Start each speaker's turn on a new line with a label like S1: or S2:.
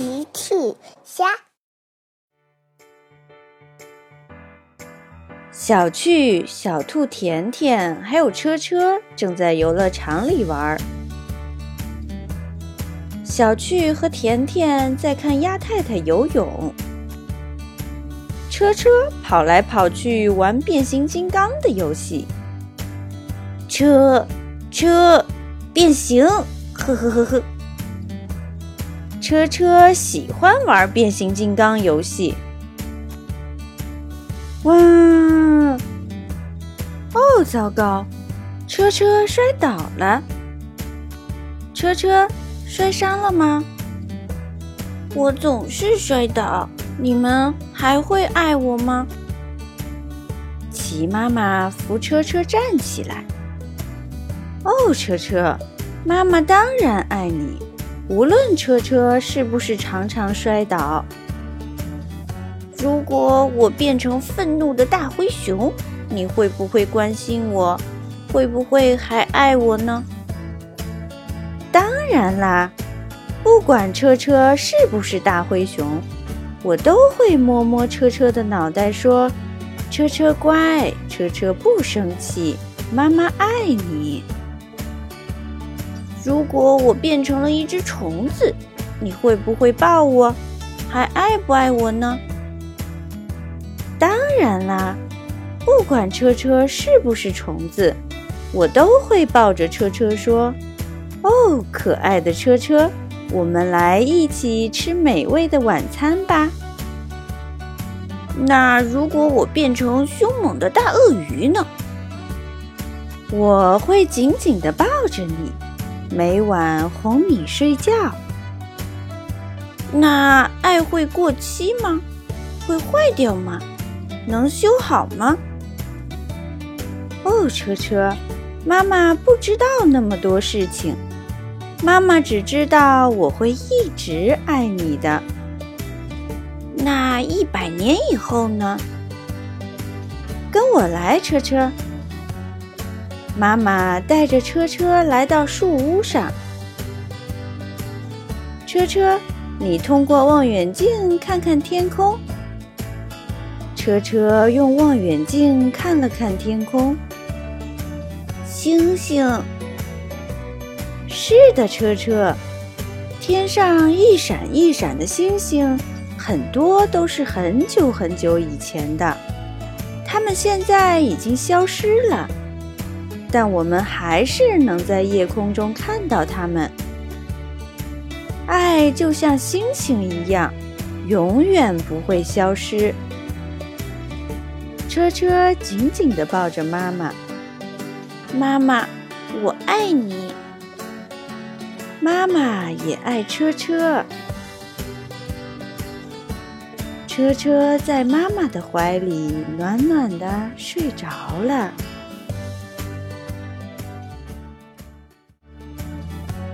S1: 奇趣虾，
S2: 小趣、小兔甜甜还有车车正在游乐场里玩。小趣和甜甜在看鸭太太游泳，车车跑来跑去玩变形金刚的游戏。车车变形，呵呵呵呵。车车喜欢玩变形金刚游戏。哇！哦，糟糕！车车摔倒了。车车摔伤了吗？
S3: 我总是摔倒，你们还会爱我吗？
S2: 齐妈妈扶车车站起来。哦，车车，妈妈当然爱你。无论车车是不是常常摔倒，
S3: 如果我变成愤怒的大灰熊，你会不会关心我？会不会还爱我呢？
S2: 当然啦，不管车车是不是大灰熊，我都会摸摸车车的脑袋，说：“车车乖，车车不生气，妈妈爱你。”
S3: 如果我变成了一只虫子，你会不会抱我？还爱不爱我呢？
S2: 当然啦，不管车车是不是虫子，我都会抱着车车说：“哦，可爱的车车，我们来一起吃美味的晚餐吧。”
S3: 那如果我变成凶猛的大鳄鱼呢？
S2: 我会紧紧地抱着你。每晚哄你睡觉，
S3: 那爱会过期吗？会坏掉吗？能修好吗？
S2: 哦，车车，妈妈不知道那么多事情，妈妈只知道我会一直爱你的。
S3: 那一百年以后呢？
S2: 跟我来，车车。妈妈带着车车来到树屋上。车车，你通过望远镜看看天空。车车用望远镜看了看天空，
S3: 星星。
S2: 是的，车车，天上一闪一闪的星星，很多都是很久很久以前的，它们现在已经消失了。但我们还是能在夜空中看到它们。爱就像星星一样，永远不会消失。车车紧紧地抱着妈妈，
S3: 妈妈，我爱你。
S2: 妈妈也爱车车。车车在妈妈的怀里暖暖的睡着了。